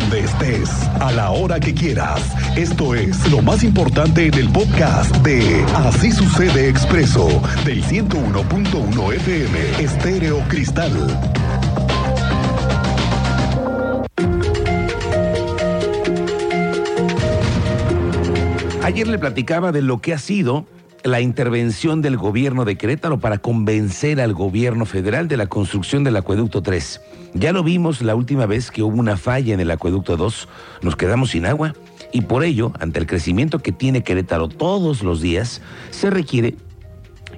donde estés, a la hora que quieras. Esto es lo más importante en el podcast de Así sucede expreso del 101.1 FM Estéreo Cristal. Ayer le platicaba de lo que ha sido la intervención del gobierno de Querétaro para convencer al gobierno federal de la construcción del acueducto 3. Ya lo vimos la última vez que hubo una falla en el acueducto 2, nos quedamos sin agua y por ello, ante el crecimiento que tiene Querétaro todos los días, se requiere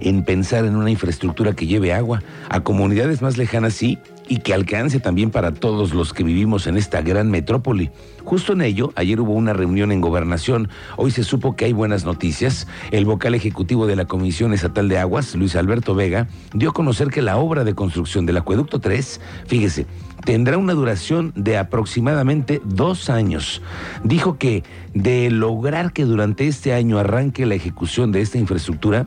en pensar en una infraestructura que lleve agua a comunidades más lejanas, sí, y que alcance también para todos los que vivimos en esta gran metrópoli. Justo en ello, ayer hubo una reunión en gobernación, hoy se supo que hay buenas noticias. El vocal ejecutivo de la Comisión Estatal de Aguas, Luis Alberto Vega, dio a conocer que la obra de construcción del acueducto 3, fíjese, tendrá una duración de aproximadamente dos años. Dijo que de lograr que durante este año arranque la ejecución de esta infraestructura,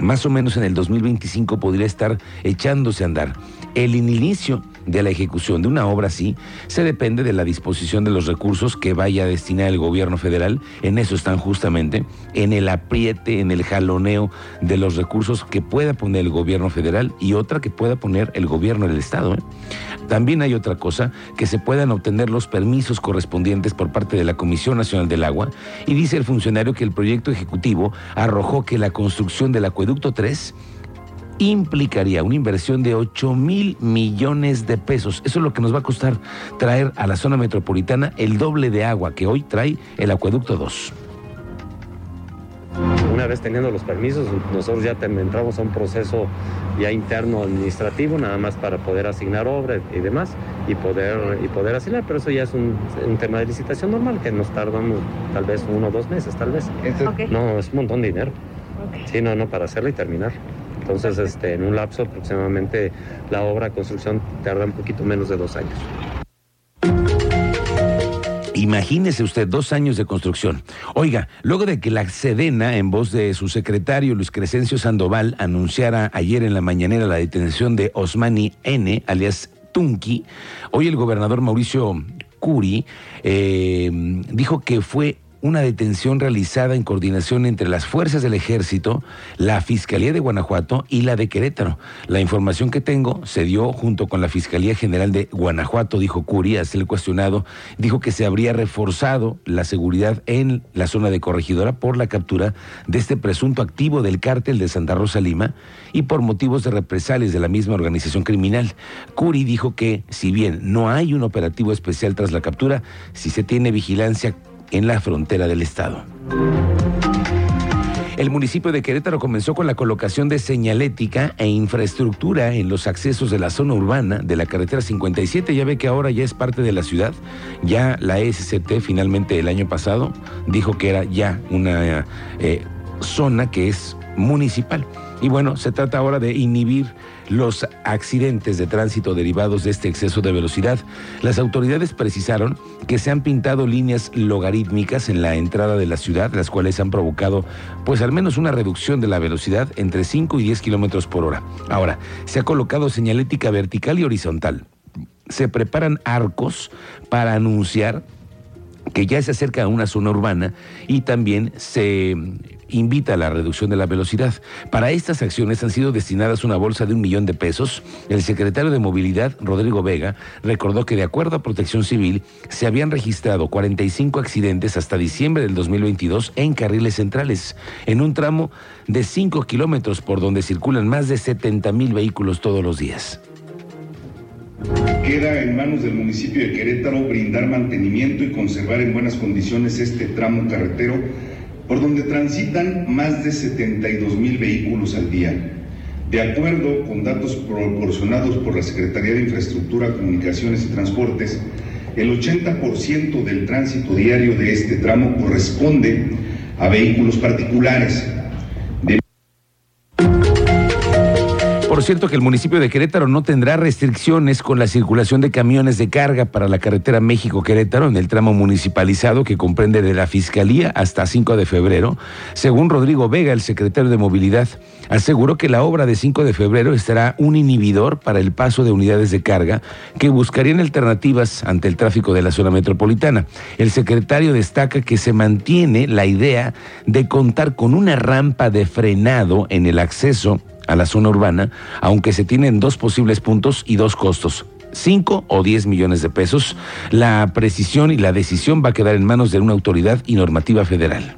más o menos en el 2025 podría estar echándose a andar. El inicio de la ejecución de una obra así se depende de la disposición de los recursos que vaya a destinar el gobierno federal. En eso están justamente, en el apriete, en el jaloneo de los recursos que pueda poner el gobierno federal y otra que pueda poner el gobierno del Estado. ¿eh? También hay otra cosa, que se puedan obtener los permisos correspondientes por parte de la Comisión Nacional del Agua y dice el funcionario que el proyecto ejecutivo arrojó que la construcción del acueducto 3 implicaría una inversión de 8 mil millones de pesos. Eso es lo que nos va a costar traer a la zona metropolitana el doble de agua que hoy trae el acueducto 2. Una vez teniendo los permisos, nosotros ya entramos a un proceso ya interno administrativo, nada más para poder asignar obras y demás, y poder, y poder asignar, pero eso ya es un, tema de licitación normal, que nos tardamos tal vez uno o dos meses, tal vez. No, es un montón de dinero. Sí, no, no, para hacerlo y terminar. Entonces, este, en un lapso aproximadamente la obra de construcción tarda un poquito menos de dos años. Imagínese usted dos años de construcción. Oiga, luego de que la Sedena, en voz de su secretario Luis Crescencio Sandoval, anunciara ayer en la mañanera la detención de Osmani N., alias Tunki, hoy el gobernador Mauricio Curi eh, dijo que fue una detención realizada en coordinación entre las fuerzas del ejército, la Fiscalía de Guanajuato y la de Querétaro. La información que tengo se dio junto con la Fiscalía General de Guanajuato, dijo Curi, a el cuestionado, dijo que se habría reforzado la seguridad en la zona de Corregidora por la captura de este presunto activo del cártel de Santa Rosa Lima y por motivos de represalias de la misma organización criminal. Curi dijo que, si bien no hay un operativo especial tras la captura, si se tiene vigilancia en la frontera del estado. El municipio de Querétaro comenzó con la colocación de señalética e infraestructura en los accesos de la zona urbana de la carretera 57. Ya ve que ahora ya es parte de la ciudad. Ya la SCT finalmente el año pasado dijo que era ya una eh, zona que es municipal. Y bueno, se trata ahora de inhibir los accidentes de tránsito derivados de este exceso de velocidad. Las autoridades precisaron que se han pintado líneas logarítmicas en la entrada de la ciudad, las cuales han provocado pues al menos una reducción de la velocidad entre 5 y 10 kilómetros por hora. Ahora, se ha colocado señalética vertical y horizontal. Se preparan arcos para anunciar que ya se acerca a una zona urbana y también se invita a la reducción de la velocidad. Para estas acciones han sido destinadas una bolsa de un millón de pesos. El secretario de Movilidad, Rodrigo Vega, recordó que de acuerdo a Protección Civil se habían registrado 45 accidentes hasta diciembre del 2022 en carriles centrales, en un tramo de 5 kilómetros por donde circulan más de 70 mil vehículos todos los días. Queda en manos del municipio de Querétaro brindar mantenimiento y conservar en buenas condiciones este tramo carretero por donde transitan más de 72 mil vehículos al día. De acuerdo con datos proporcionados por la Secretaría de Infraestructura, Comunicaciones y Transportes, el 80% del tránsito diario de este tramo corresponde a vehículos particulares, por cierto, que el municipio de Querétaro no tendrá restricciones con la circulación de camiones de carga para la carretera México-Querétaro en el tramo municipalizado que comprende de la Fiscalía hasta 5 de febrero. Según Rodrigo Vega, el secretario de Movilidad, aseguró que la obra de 5 de febrero estará un inhibidor para el paso de unidades de carga que buscarían alternativas ante el tráfico de la zona metropolitana. El secretario destaca que se mantiene la idea de contar con una rampa de frenado en el acceso a la zona urbana, aunque se tienen dos posibles puntos y dos costos. 5 o 10 millones de pesos. La precisión y la decisión va a quedar en manos de una autoridad y normativa federal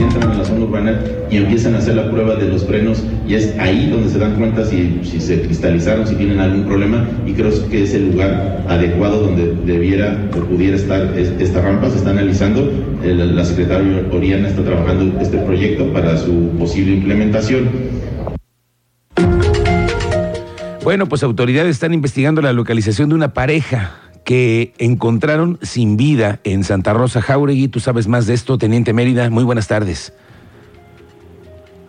entran en la zona urbana y empiezan a hacer la prueba de los frenos y es ahí donde se dan cuenta si, si se cristalizaron, si tienen algún problema y creo que es el lugar adecuado donde debiera o pudiera estar esta rampa. Se está analizando, la secretaria Oriana está trabajando este proyecto para su posible implementación. Bueno, pues autoridades están investigando la localización de una pareja que encontraron sin vida en Santa Rosa Jauregui. Tú sabes más de esto, Teniente Mérida. Muy buenas tardes.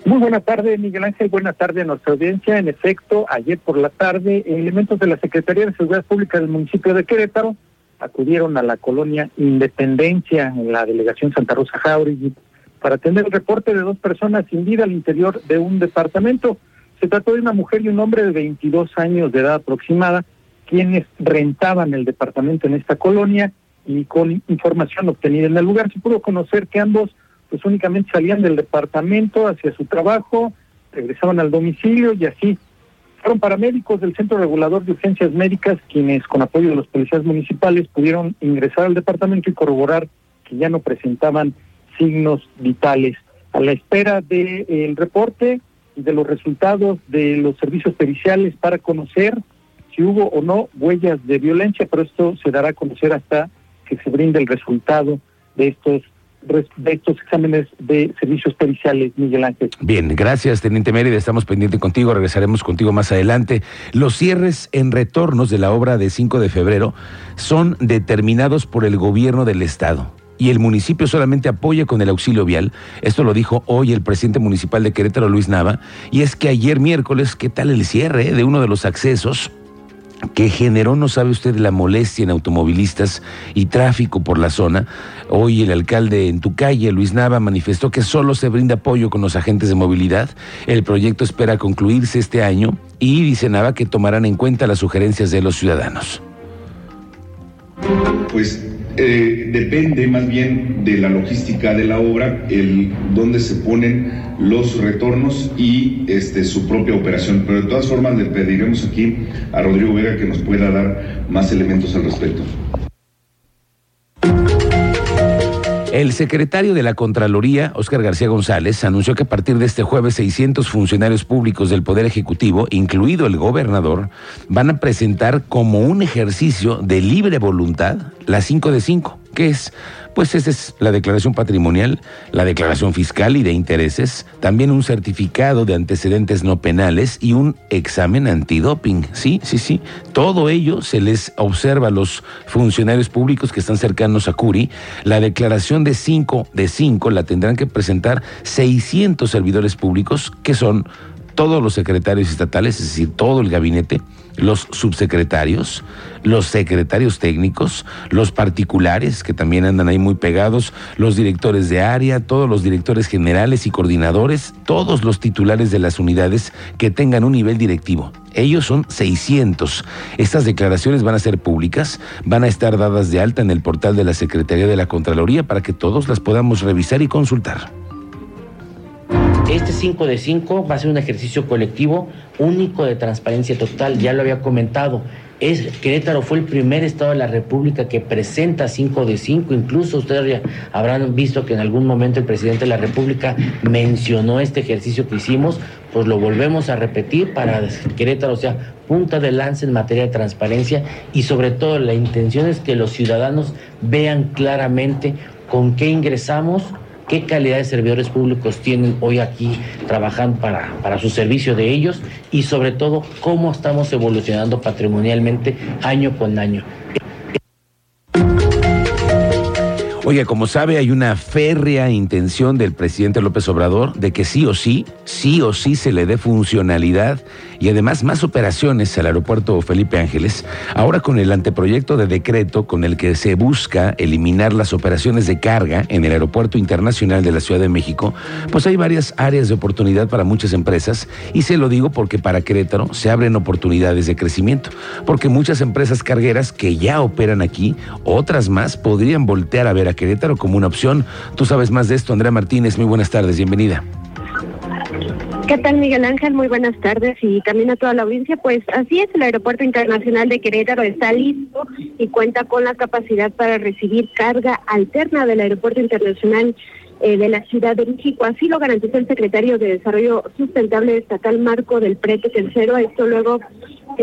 Muy buenas tardes, Miguel Ángel. Buenas tardes a nuestra audiencia. En efecto, ayer por la tarde, elementos de la Secretaría de Seguridad Pública del municipio de Querétaro acudieron a la colonia Independencia en la delegación Santa Rosa Jauregui para atender el reporte de dos personas sin vida al interior de un departamento. Se trató de una mujer y un hombre de 22 años de edad aproximada quienes rentaban el departamento en esta colonia y con información obtenida en el lugar se pudo conocer que ambos pues únicamente salían del departamento hacia su trabajo, regresaban al domicilio y así. Fueron paramédicos del Centro Regulador de Urgencias Médicas quienes con apoyo de los policías municipales pudieron ingresar al departamento y corroborar que ya no presentaban signos vitales. A la espera del reporte y de los resultados de los servicios periciales para conocer si hubo o no huellas de violencia, pero esto se dará a conocer hasta que se brinde el resultado de estos de estos exámenes de servicios periciales, Miguel Ángel. Bien, gracias, Teniente Mérida. Estamos pendientes contigo, regresaremos contigo más adelante. Los cierres en retornos de la obra de 5 de febrero son determinados por el gobierno del Estado y el municipio solamente apoya con el auxilio vial. Esto lo dijo hoy el presidente municipal de Querétaro, Luis Nava, y es que ayer miércoles, ¿qué tal el cierre de uno de los accesos? Que generó, no sabe usted, la molestia en automovilistas y tráfico por la zona. Hoy el alcalde en tu calle, Luis Nava, manifestó que solo se brinda apoyo con los agentes de movilidad. El proyecto espera concluirse este año y dice Nava que tomarán en cuenta las sugerencias de los ciudadanos. Pues eh, depende más bien de la logística de la obra, el dónde se ponen los retornos y este, su propia operación. Pero de todas formas le pediremos aquí a Rodrigo Vega que nos pueda dar más elementos al respecto. El secretario de la Contraloría, Óscar García González, anunció que a partir de este jueves 600 funcionarios públicos del Poder Ejecutivo, incluido el gobernador, van a presentar como un ejercicio de libre voluntad la 5 de 5 ¿Qué es? Pues esa es la declaración patrimonial, la declaración fiscal y de intereses, también un certificado de antecedentes no penales y un examen antidoping. Sí, sí, sí. Todo ello se les observa a los funcionarios públicos que están cercanos a Curi. La declaración de 5 de 5 la tendrán que presentar 600 servidores públicos que son todos los secretarios estatales, es decir, todo el gabinete, los subsecretarios, los secretarios técnicos, los particulares que también andan ahí muy pegados, los directores de área, todos los directores generales y coordinadores, todos los titulares de las unidades que tengan un nivel directivo. Ellos son 600. Estas declaraciones van a ser públicas, van a estar dadas de alta en el portal de la Secretaría de la Contraloría para que todos las podamos revisar y consultar. Este 5 de 5 va a ser un ejercicio colectivo único de transparencia total, ya lo había comentado. Es, Querétaro fue el primer estado de la República que presenta 5 de 5. Incluso ustedes habrán visto que en algún momento el presidente de la República mencionó este ejercicio que hicimos. Pues lo volvemos a repetir para que Querétaro sea punta de lanza en materia de transparencia y sobre todo la intención es que los ciudadanos vean claramente con qué ingresamos, qué calidad de servidores públicos tienen hoy aquí trabajando para, para su servicio de ellos y sobre todo cómo estamos evolucionando patrimonialmente año con año. Oye, como sabe, hay una férrea intención del presidente López Obrador de que sí o sí, sí o sí se le dé funcionalidad y además más operaciones al aeropuerto Felipe Ángeles. Ahora con el anteproyecto de decreto con el que se busca eliminar las operaciones de carga en el aeropuerto internacional de la Ciudad de México, pues hay varias áreas de oportunidad para muchas empresas y se lo digo porque para Querétaro se abren oportunidades de crecimiento, porque muchas empresas cargueras que ya operan aquí, otras más podrían voltear a ver a Querétaro como una opción. Tú sabes más de esto, Andrea Martínez. Muy buenas tardes, bienvenida. ¿Qué tal, Miguel Ángel? Muy buenas tardes y también a toda la audiencia. Pues así es, el Aeropuerto Internacional de Querétaro está listo y cuenta con la capacidad para recibir carga alterna del Aeropuerto Internacional eh, de la Ciudad de México. Así lo garantizó el secretario de Desarrollo Sustentable Estatal Marco del Prete Tercero. Esto luego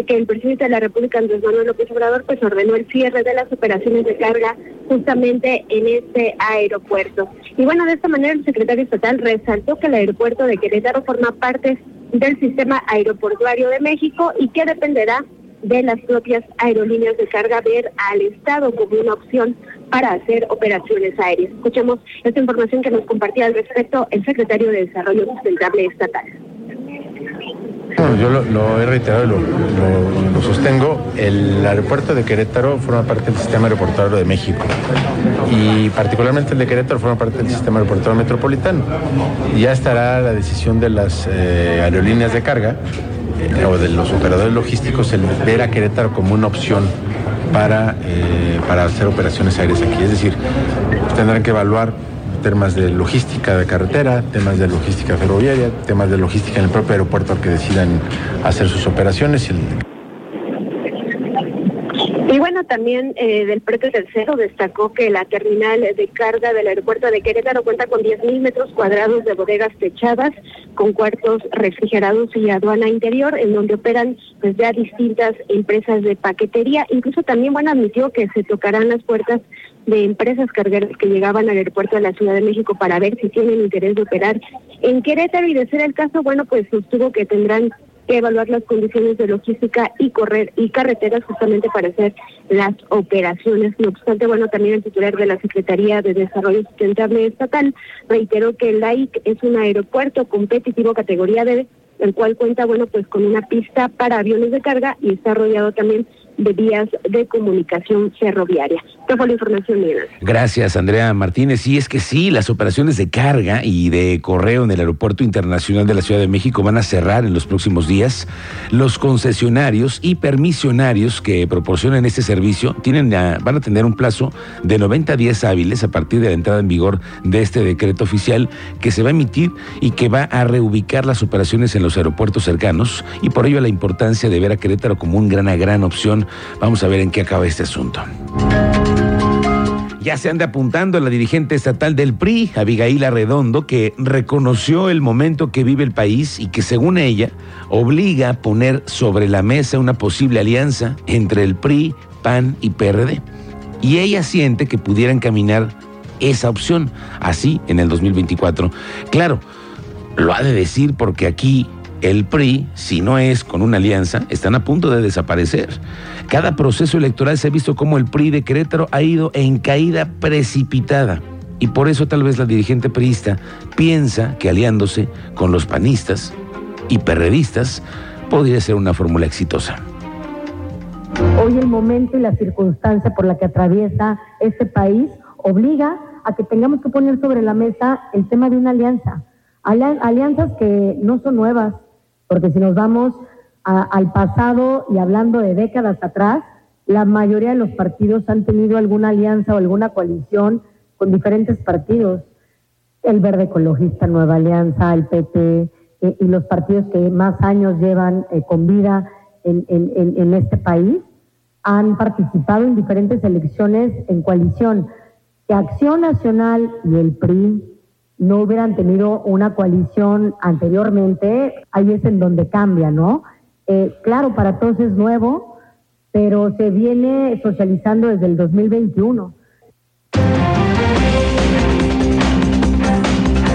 que el presidente de la República, Andrés Manuel López Obrador, pues ordenó el cierre de las operaciones de carga justamente en este aeropuerto. Y bueno, de esta manera el secretario estatal resaltó que el aeropuerto de Querétaro forma parte del sistema aeroportuario de México y que dependerá de las propias aerolíneas de carga ver al Estado como una opción para hacer operaciones aéreas. Escuchemos esta información que nos compartía al respecto el secretario de Desarrollo Sustentable Estatal. Bueno, yo lo, he reiterado y lo, sostengo. El aeropuerto de Querétaro forma parte del sistema aeroportuario de México y particularmente el de Querétaro forma parte del sistema aeroportuario metropolitano. Ya estará la decisión de las eh, aerolíneas de carga o de los operadores logísticos el ver a Querétaro como una opción para, eh, para hacer operaciones aéreas aquí. Es decir, tendrán que evaluar temas de logística de carretera, temas de logística ferroviaria, temas de logística en el propio aeropuerto al que decidan hacer sus operaciones. Y bueno, también eh, del precio tercero destacó que la terminal de carga del aeropuerto de Querétaro cuenta con 10.000 metros cuadrados de bodegas techadas, con cuartos refrigerados y aduana interior, en donde operan pues ya distintas empresas de paquetería. Incluso también, bueno, admitió que se tocarán las puertas de empresas cargueras que llegaban al aeropuerto de la Ciudad de México para ver si tienen interés de operar en Querétaro y de ser el caso, bueno, pues sostuvo que tendrán evaluar las condiciones de logística y correr y carreteras justamente para hacer las operaciones. No obstante, bueno, también el titular de la Secretaría de Desarrollo Sustentable Estatal reiteró que el LAIC es un aeropuerto competitivo categoría D, el cual cuenta, bueno, pues con una pista para aviones de carga y está rodeado también de vías de comunicación ferroviaria. Esta fue la información, Miguel. Gracias, Andrea Martínez. Y es que sí, las operaciones de carga y de correo en el Aeropuerto Internacional de la Ciudad de México van a cerrar en los próximos días. Los concesionarios y permisionarios que proporcionan este servicio tienen van a tener un plazo de 90 días hábiles a partir de la entrada en vigor de este decreto oficial que se va a emitir y que va a reubicar las operaciones en los aeropuertos cercanos y por ello la importancia de ver a Querétaro como una gran, gran opción Vamos a ver en qué acaba este asunto. Ya se anda apuntando la dirigente estatal del PRI, Abigail Arredondo, que reconoció el momento que vive el país y que según ella obliga a poner sobre la mesa una posible alianza entre el PRI, PAN y PRD. Y ella siente que pudieran caminar esa opción, así en el 2024. Claro, lo ha de decir porque aquí el PRI, si no es con una alianza, están a punto de desaparecer. Cada proceso electoral se ha visto como el PRI de Querétaro ha ido en caída precipitada. Y por eso tal vez la dirigente priista piensa que aliándose con los panistas y perredistas podría ser una fórmula exitosa. Hoy el momento y la circunstancia por la que atraviesa este país obliga a que tengamos que poner sobre la mesa el tema de una alianza. Alianzas que no son nuevas, porque si nos vamos al pasado y hablando de décadas atrás, la mayoría de los partidos han tenido alguna alianza o alguna coalición con diferentes partidos. El Verde Ecologista, Nueva Alianza, el PP eh, y los partidos que más años llevan eh, con vida en, en este país han participado en diferentes elecciones en coalición. Que Acción Nacional y el PRI no hubieran tenido una coalición anteriormente, ahí es en donde cambia, ¿no? Eh, claro, para todos es nuevo, pero se viene socializando desde el 2021.